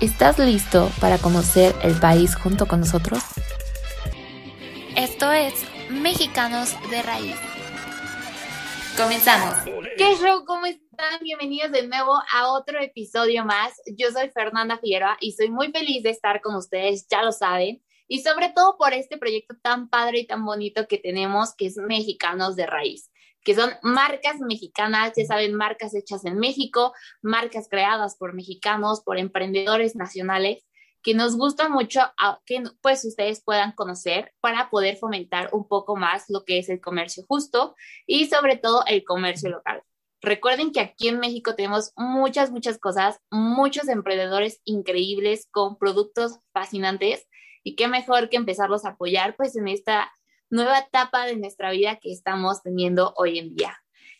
¿Estás listo para conocer el país junto con nosotros? Esto es Mexicanos de Raíz. Comenzamos. ¿Qué show? ¿Cómo están? Bienvenidos de nuevo a otro episodio más. Yo soy Fernanda Figueroa y soy muy feliz de estar con ustedes, ya lo saben. Y sobre todo por este proyecto tan padre y tan bonito que tenemos, que es Mexicanos de Raíz que son marcas mexicanas, ya saben, marcas hechas en México, marcas creadas por mexicanos, por emprendedores nacionales, que nos gusta mucho que pues ustedes puedan conocer para poder fomentar un poco más lo que es el comercio justo y sobre todo el comercio local. Recuerden que aquí en México tenemos muchas, muchas cosas, muchos emprendedores increíbles con productos fascinantes y qué mejor que empezarlos a apoyar pues en esta nueva etapa de nuestra vida que estamos teniendo hoy en día.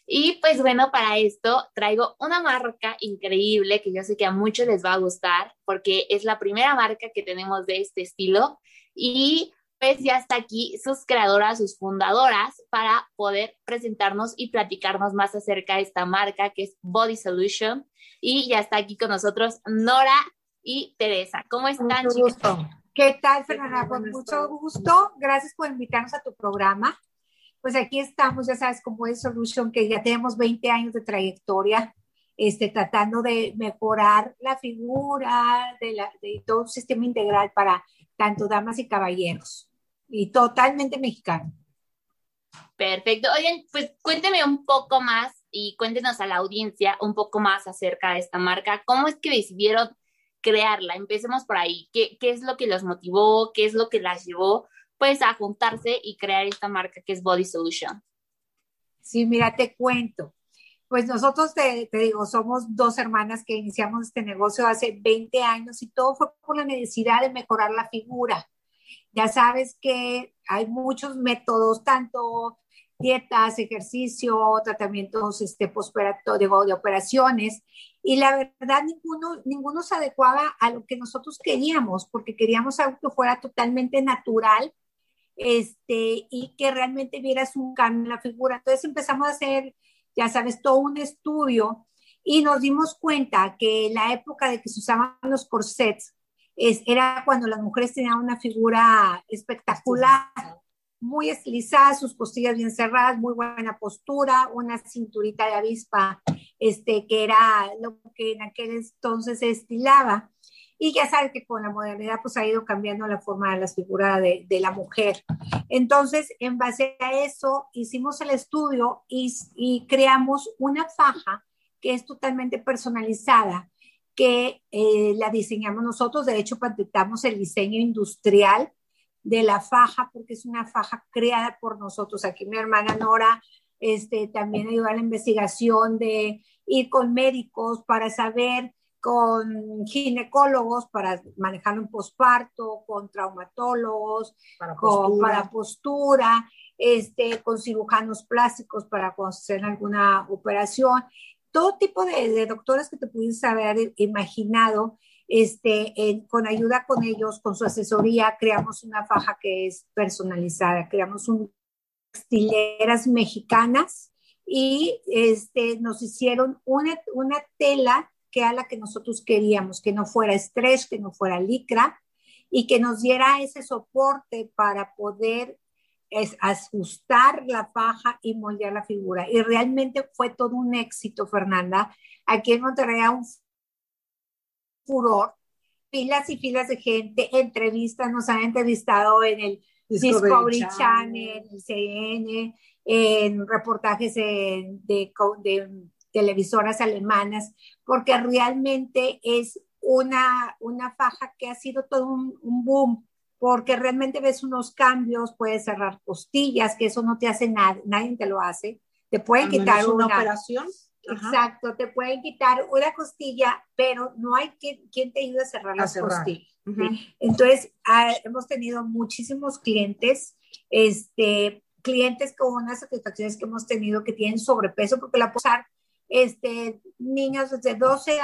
Y pues bueno, para esto traigo una marca increíble que yo sé que a muchos les va a gustar porque es la primera marca que tenemos de este estilo y pues ya está aquí sus creadoras, sus fundadoras para poder presentarnos y platicarnos más acerca de esta marca que es Body Solution y ya está aquí con nosotros Nora y Teresa. ¿Cómo están, chicos? ¿Qué tal, Fernanda? Con mucho gusto. Gracias por invitarnos a tu programa. Pues aquí estamos, ya sabes, como es Solution, que ya tenemos 20 años de trayectoria, este, tratando de mejorar la figura de, la, de todo un sistema integral para tanto damas y caballeros, y totalmente mexicano. Perfecto. Oigan, pues cuénteme un poco más y cuéntenos a la audiencia un poco más acerca de esta marca. ¿Cómo es que decidieron crearla. Empecemos por ahí. ¿Qué, ¿Qué, es lo que los motivó? ¿Qué es lo que las llevó pues a juntarse y crear esta marca que es Body Solution? Sí, mira, te cuento. Pues nosotros, te, te, digo, somos dos hermanas que iniciamos este negocio hace 20 años y todo fue por la necesidad de mejorar la figura. Ya sabes que hay muchos métodos, tanto dietas, ejercicio, tratamientos este, de operaciones, y la verdad ninguno, ninguno se adecuaba a lo que nosotros queríamos, porque queríamos algo que fuera totalmente natural este, y que realmente vieras un cambio en la figura. Entonces empezamos a hacer, ya sabes, todo un estudio y nos dimos cuenta que la época de que se usaban los corsets es, era cuando las mujeres tenían una figura espectacular muy estilizada, sus costillas bien cerradas, muy buena postura, una cinturita de avispa, este, que era lo que en aquel entonces se estilaba. Y ya sabes que con la modernidad pues ha ido cambiando la forma de la figura de, de la mujer. Entonces, en base a eso, hicimos el estudio y, y creamos una faja que es totalmente personalizada, que eh, la diseñamos nosotros. De hecho, patentamos el diseño industrial de la faja, porque es una faja creada por nosotros. Aquí mi hermana Nora este, también ayudó a la investigación de ir con médicos para saber, con ginecólogos para manejarlo en posparto, con traumatólogos, para con, para postura, este, con cirujanos plásticos para hacer alguna operación. Todo tipo de, de doctores que te pudiste haber imaginado este, con ayuda con ellos, con su asesoría, creamos una faja que es personalizada, creamos un textileras mexicanas y este, nos hicieron una, una tela que era la que nosotros queríamos, que no fuera estrés, que no fuera licra y que nos diera ese soporte para poder es, ajustar la faja y moldear la figura. Y realmente fue todo un éxito, Fernanda. Aquí en Monterrey un furor, filas y filas de gente, entrevistas, nos han entrevistado en el Discovery, Channel, en CN, en reportajes de, de, televisoras alemanas, porque realmente es una, una faja que ha sido todo un, un, boom, porque realmente ves unos cambios, puedes cerrar costillas, que eso no te hace nada, nadie te lo hace. Te pueden quitar una, operación Exacto, te pueden quitar una costilla, pero no hay quien, quien te ayude a cerrar las costillas. Entonces, ah, hemos tenido muchísimos clientes, este, clientes con unas satisfacciones que hemos tenido que tienen sobrepeso, porque la posar, este, niños desde 12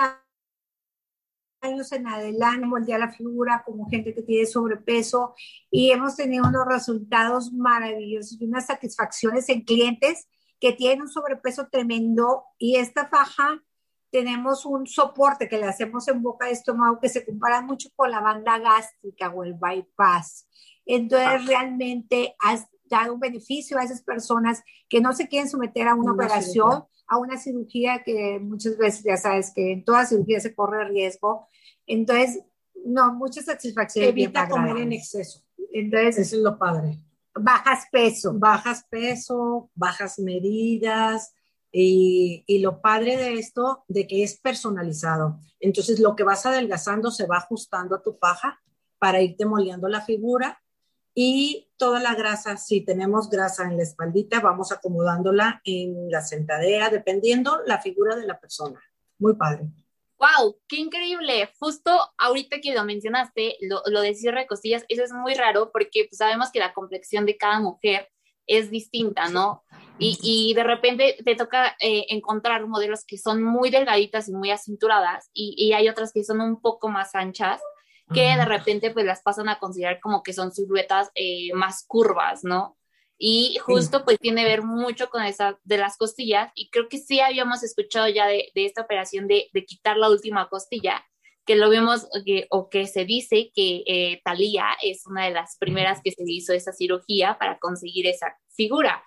años en adelante, moldear la figura como gente que tiene sobrepeso y hemos tenido unos resultados maravillosos y unas satisfacciones en clientes que tienen un sobrepeso tremendo y esta faja tenemos un soporte que le hacemos en boca de estómago que se compara mucho con la banda gástrica o el bypass. Entonces, ah. realmente has dado un beneficio a esas personas que no se quieren someter a una, operación, a una cirugía que muchas veces ya sabes que en toda cirugía se corre riesgo. Entonces, no, mucha satisfacción. Evita comer en exceso. Entonces, eso es lo padre. Bajas peso. Bajas peso, bajas medidas, y, y, lo padre de esto, de que es personalizado. Entonces, lo que vas adelgazando se va ajustando a tu faja para irte moldeando la figura. Y toda la grasa, si tenemos grasa en la espaldita, vamos acomodándola en la sentadera, dependiendo la figura de la persona. Muy padre. ¡Wow! ¡Qué increíble! Justo ahorita que lo mencionaste, lo, lo de cierre de costillas, eso es muy raro porque pues, sabemos que la complexión de cada mujer es distinta, ¿no? Y, y de repente te toca eh, encontrar modelos que son muy delgaditas y muy acinturadas y, y, hay otras que son un poco más anchas que de repente pues las pasan a considerar como que son siluetas eh, más curvas, ¿no? Y justo pues tiene que ver mucho con esa de las costillas y creo que sí habíamos escuchado ya de, de esta operación de, de quitar la última costilla que lo vemos o que se dice que eh, Talía es una de las primeras que se hizo esa cirugía para conseguir esa figura.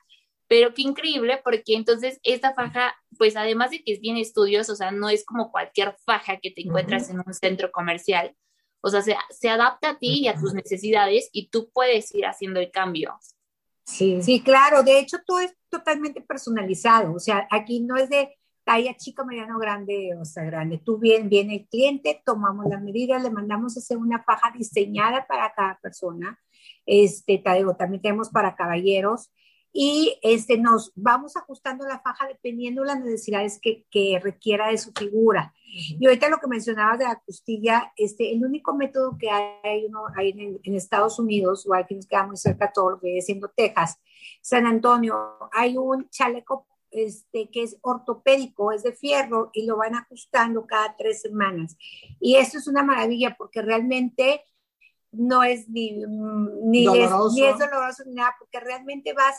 Pero qué increíble, porque entonces esta faja, pues además de que tiene estudios, o sea, no es como cualquier faja que te encuentras en un centro comercial, o sea, se, se, adapta a ti y a tus necesidades y tú puedes ir haciendo el cambio. Sí. sí, claro, de hecho todo es totalmente personalizado, o sea, aquí no es de talla chica, mediano, grande, o sea, grande. Tú bien, viene el cliente, tomamos las medidas, le mandamos hacer una faja diseñada para cada persona. Este, también tenemos para caballeros y este, nos vamos ajustando la faja dependiendo de las necesidades que, que requiera de su figura. Y ahorita lo que mencionabas de la costilla, este, el único método que hay, uno, hay en, en, Estados Unidos, o aquí nos queda muy cerca todo lo que es siendo Texas, San Antonio, hay un chaleco este, que es ortopédico, es de fierro y lo van ajustando cada tres semanas. Y esto es una maravilla porque realmente no es ni, ni, doloroso. Es, ni es doloroso ni nada, porque realmente vas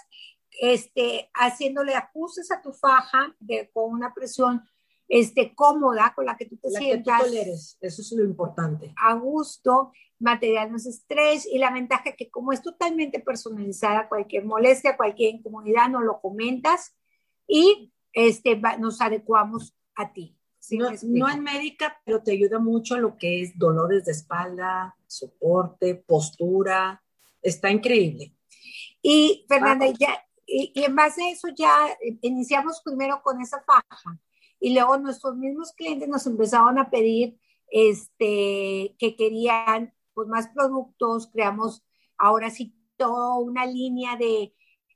este, haciéndole ajustes a tu faja de, con una presión este, cómoda con la que tú te la sientas. Que tú toleres. Eso es lo importante. A gusto, material no es estrés y la ventaja que como es totalmente personalizada, cualquier molestia, cualquier incomodidad, no lo comentas y este, nos adecuamos a ti. No, no es médica, pero te ayuda mucho lo que es dolores de espalda, soporte, postura. Está increíble. Y Fernanda, ya, y, y, en base a eso ya iniciamos primero con esa faja y luego nuestros mismos clientes nos empezaron a pedir este, que querían pues, más productos, creamos ahora sí toda una línea de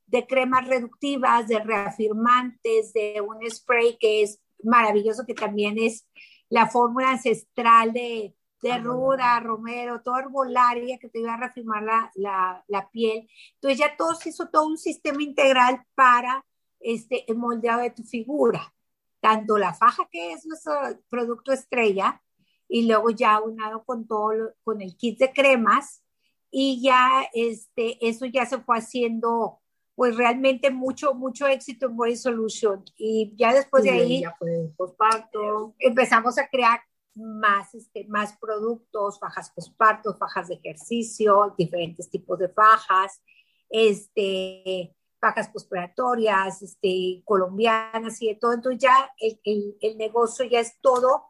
de cremas reductivas, de reafirmantes, de un spray que es maravilloso, que también es la fórmula ancestral de, de ruda, romero, todo herbolaria que te iba a reafirmar la, la, la, piel. Entonces ya todo se hizo todo un sistema integral para este, el moldeado de tu figura. Tanto la faja, que es nuestro producto estrella, y luego ya unado con todo, lo, con el kit de cremas, y ya este, eso ya se fue haciendo pues realmente mucho, mucho éxito en Body Solution. Y ya después de ahí, ya fue posparto. empezamos a crear más, este, más productos, fajas posparto, fajas de ejercicio, diferentes tipos de fajas, este, fajas posperatorias, este, colombianas y de todo. Entonces ya el, el, el negocio ya es todo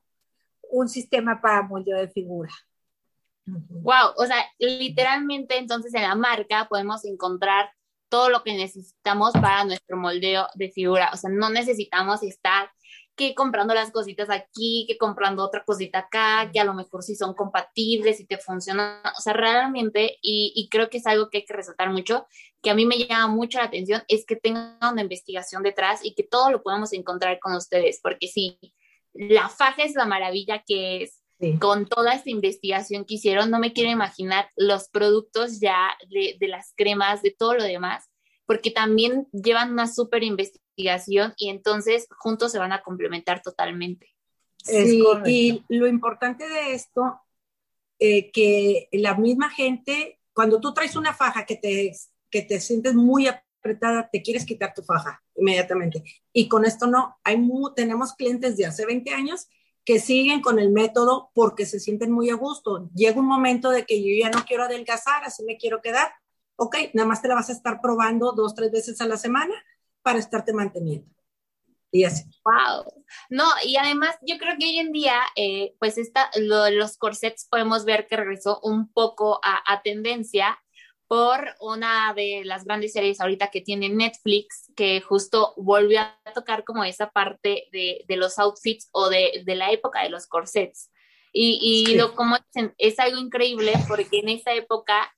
un sistema para moldeo de figura. Wow, o sea, literalmente entonces en la marca podemos encontrar todo lo que necesitamos para nuestro moldeo de figura. O sea, no necesitamos estar que comprando las cositas aquí, que comprando otra cosita acá, que a lo mejor sí son compatibles y te funcionan, o sea, realmente, y, y, creo que es algo que hay que resaltar mucho, que a mí me llama mucho la atención, es que tengan una investigación detrás y que todo lo podemos encontrar con ustedes, porque sí, la faja es la maravilla que es, con toda esta investigación que hicieron, no me quiero imaginar los productos ya de, de las cremas, de todo lo demás, porque también llevan una súper investigación y entonces juntos se van a complementar totalmente. Sí, y lo importante de esto, eh, que la misma gente, cuando tú traes una faja que te, que te sientes muy apretada, te quieres quitar tu faja inmediatamente. Y con esto no, hay tenemos clientes de hace 20 años que siguen con el método porque se sienten muy a gusto. Llega un momento de que yo ya no quiero adelgazar, así me quiero quedar. Ok, nada más te la vas a estar probando dos, tres veces a la semana para estarte manteniendo. Y así. Wow. No, y además yo creo que hoy en día, eh, pues esta, lo, los corsets podemos ver que regresó un poco a, a tendencia por una de las grandes series ahorita que tiene Netflix, que justo volvió a tocar como esa parte de, de los outfits o de, de, la época de los corsets. Y, y sí. lo como dicen, es algo increíble porque en esa época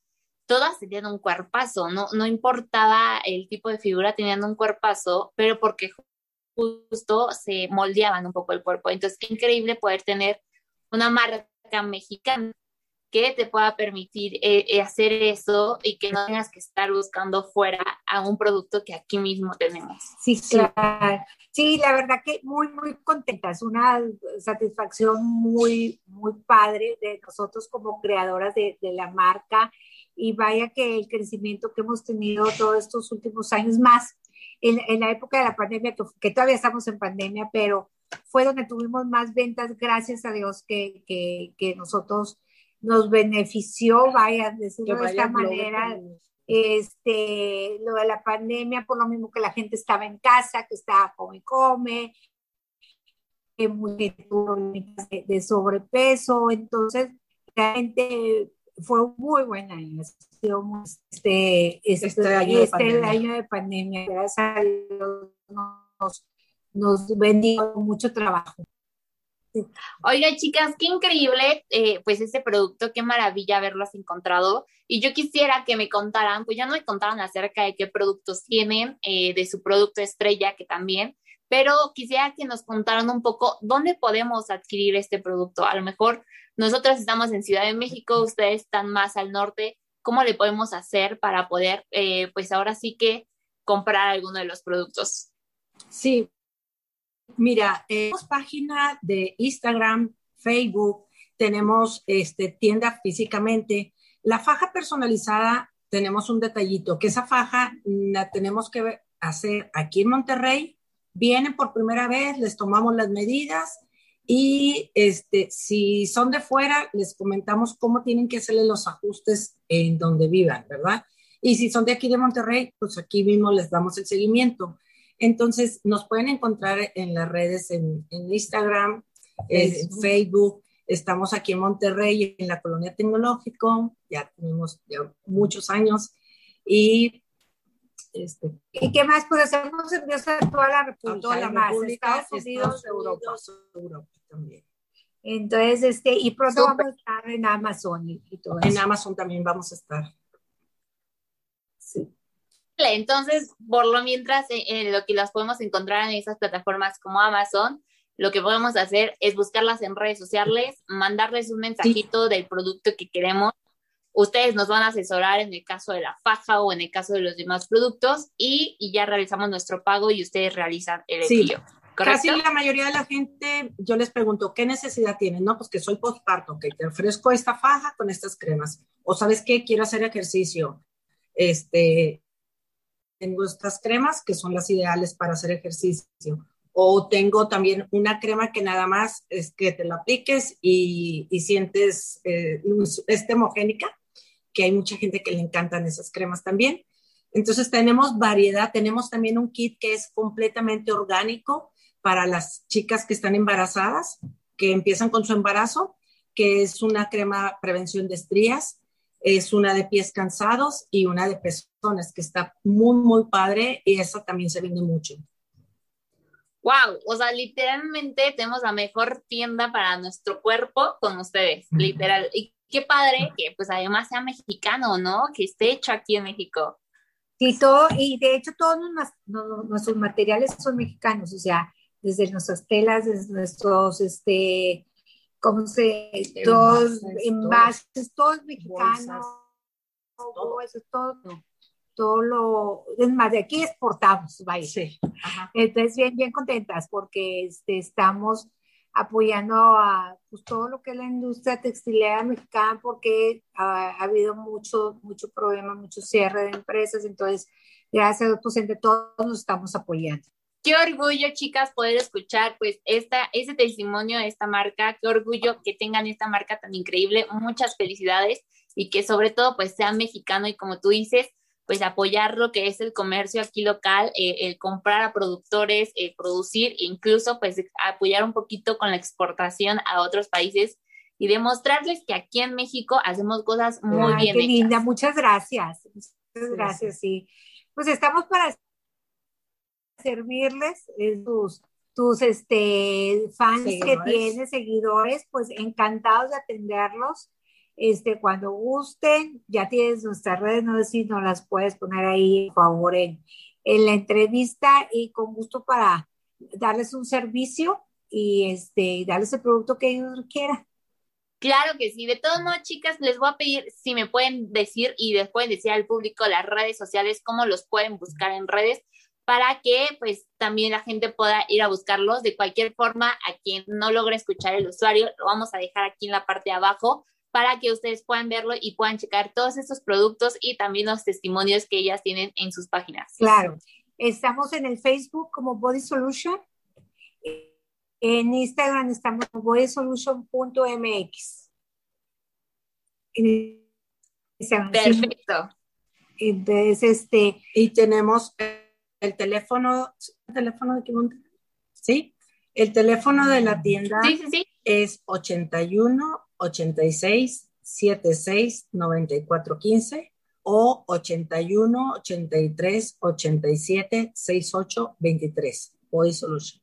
todas tenían un cuerpazo, no, no importaba el tipo de figura, tenían un cuerpazo, pero porque justo se moldeaban un poco el cuerpo. Entonces, qué increíble poder tener una marca mexicana que te pueda permitir eh, eh, hacer eso y que no tengas que estar buscando fuera a un producto que aquí mismo tenemos. Sí, claro. Sí, la verdad que muy, muy contenta. Es una satisfacción muy, muy padre de nosotros como creadoras de, de la marca y vaya que el crecimiento que hemos tenido todos estos últimos años más en, en la época de la pandemia, que, que, todavía estamos en pandemia, pero fue donde tuvimos más ventas, gracias a Dios que, que, que nosotros nos benefició, vaya, decirlo de esta manera, este, lo de la pandemia, por lo mismo que la gente estaba en casa, que estaba come come, que muy de, de sobrepeso, entonces realmente fue muy buen año. Este, este, este, año, este de año, de pandemia. Gracias a Dios nos, nos bendijo mucho trabajo. Oiga, chicas, qué increíble, eh, pues ese producto, qué maravilla haberlos encontrado. Y yo quisiera que me contaran, pues ya no me contaron acerca de qué productos tienen, eh, de su producto estrella, que también, pero quisiera que nos contaran un poco dónde podemos adquirir este producto. A lo mejor nosotros estamos en Ciudad de México, ustedes están más al norte. ¿Cómo le podemos hacer para poder, eh, pues ahora sí que comprar alguno de los productos? Sí, mira, tenemos página de Instagram, Facebook, tenemos este, tienda físicamente. La faja personalizada, tenemos un detallito, que esa faja la tenemos que hacer aquí en Monterrey. Vienen por primera vez, les tomamos las medidas y este, si son de fuera, les comentamos cómo tienen que hacerle los ajustes en donde vivan, ¿verdad? Y si son de aquí de Monterrey, pues aquí mismo les damos el seguimiento. Entonces, nos pueden encontrar en las redes, en, en Instagram, en Facebook. Estamos aquí en Monterrey, en la Colonia Tecnológico, ya tenemos ya muchos años. Y este, ¿Y qué más? Pues hacemos envíos a toda la República, toda la República Estados Unidos, Europa. Europa también. Entonces, este, y pronto Super. vamos a estar en Amazon y, y todo En eso. Amazon también vamos a estar. Entonces, por lo mientras, en, en lo que las podemos encontrar en esas plataformas como Amazon, lo que podemos hacer es buscarlas en redes sociales, mandarles un mensajito sí. del producto que queremos. Ustedes nos van a asesorar en el caso de la faja o en el caso de los demás productos y, y ya realizamos nuestro pago y ustedes realizan el envío. Sí. Casi la mayoría de la gente, yo les pregunto, ¿qué necesidad tienen? No, pues que soy postparto, que te ofrezco esta faja con estas cremas. O sabes qué, quiero hacer ejercicio. Este, tengo estas cremas que son las ideales para hacer ejercicio. O tengo también una crema que nada más es que te la apliques y, y sientes, eh, es temogénica, que hay mucha gente que le encantan esas cremas también. Entonces tenemos variedad, tenemos también un kit que es completamente orgánico, para las chicas que están embarazadas, que empiezan con su embarazo, que es una crema prevención de estrías, es una de pies cansados y una de pezones, que está muy, muy padre y esa también se vende mucho. Wow, o sea, literalmente tenemos la mejor tienda para nuestro cuerpo con ustedes, literal. Y qué padre que pues además sea mexicano, ¿no? Que esté hecho aquí en México. Sí, todo, y de hecho todos nuestros materiales son mexicanos, o sea, desde nuestras telas, desde nuestros, este, ¿cómo se? Todos envases, todo es mexicano, todo eso, todo todo lo, es más, de aquí exportamos, vaya. Sí. Entonces, bien, bien contentas porque este, estamos apoyando a pues, todo lo que es la industria textilera mexicana porque ha, habido mucho, mucho problema, mucho cierre de empresas, entonces, gracias a pues, entre todos nos estamos apoyando. Qué orgullo, chicas, poder escuchar pues esta, ese testimonio de esta marca, qué orgullo que tengan esta marca tan increíble, muchas felicidades y que sobre todo pues sea mexicano y como tú dices, pues apoyar lo que es el comercio aquí local, eh, el comprar a productores, eh, producir, incluso pues apoyar un poquito con la exportación a otros países y demostrarles que aquí en México hacemos cosas muy bien. Qué linda, muchas gracias. Muchas gracias, sí. Pues estamos para servirles eh, tus, tus este, fans que tienes, seguidores, pues encantados de atenderlos este, cuando gusten, ya tienes nuestras redes, no sé si nos las puedes poner ahí, por favor, en, en la entrevista y con gusto para darles un servicio y este, darles el producto que ellos quieran. Claro que sí. De todos modos, chicas, les voy a pedir si me pueden decir y después decir al público las redes sociales, cómo los pueden buscar en redes para que pues también la gente pueda ir a buscarlos. De cualquier forma, a quien no logre escuchar el usuario, lo vamos a dejar aquí en la parte de abajo para que ustedes puedan verlo y puedan checar todos estos productos y también los testimonios que ellas tienen en sus páginas. Claro. Estamos en el Facebook como Body Solution. En Instagram estamos como bodysolution.mx. Perfecto. Entonces, este. Y tenemos el teléfono, ¿el teléfono de qué ¿Sí? El teléfono de la tienda sí, sí, sí. es 81 86 76 94 15 o 81 83 87 68 23. Body Solution.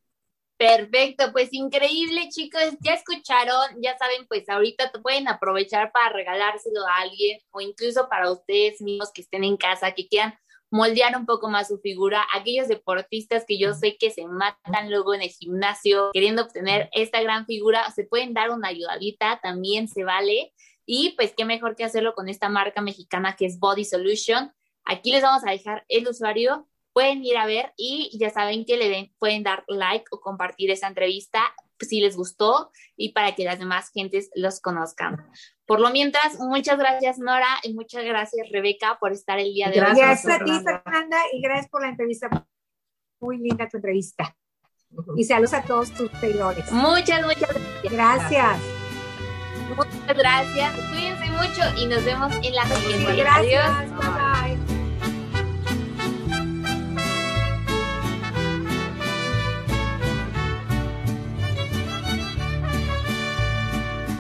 Perfecto, pues increíble chicos, ya escucharon, ya saben, pues ahorita pueden aprovechar para regalárselo a alguien o incluso para ustedes mismos que estén en casa, que quieran moldear un poco más su figura. Aquellos deportistas que yo sé que se matan luego en el gimnasio queriendo obtener esta gran figura, se pueden dar una ayudadita, también se vale. Y pues qué mejor que hacerlo con esta marca mexicana que es Body Solution. Aquí les vamos a dejar el usuario, pueden ir a ver y ya saben que le den, pueden dar like o compartir esa entrevista si les gustó y para que las demás gentes los conozcan. Por lo mientras, muchas gracias Nora y muchas gracias Rebeca por estar el día de hoy. Gracias a ti Fernanda y gracias por la entrevista. Muy linda tu entrevista. Y saludos a todos tus seguidores. Muchas, muchas gracias. Gracias. Muchas gracias. Cuídense mucho y nos vemos en la siguiente. Gracias.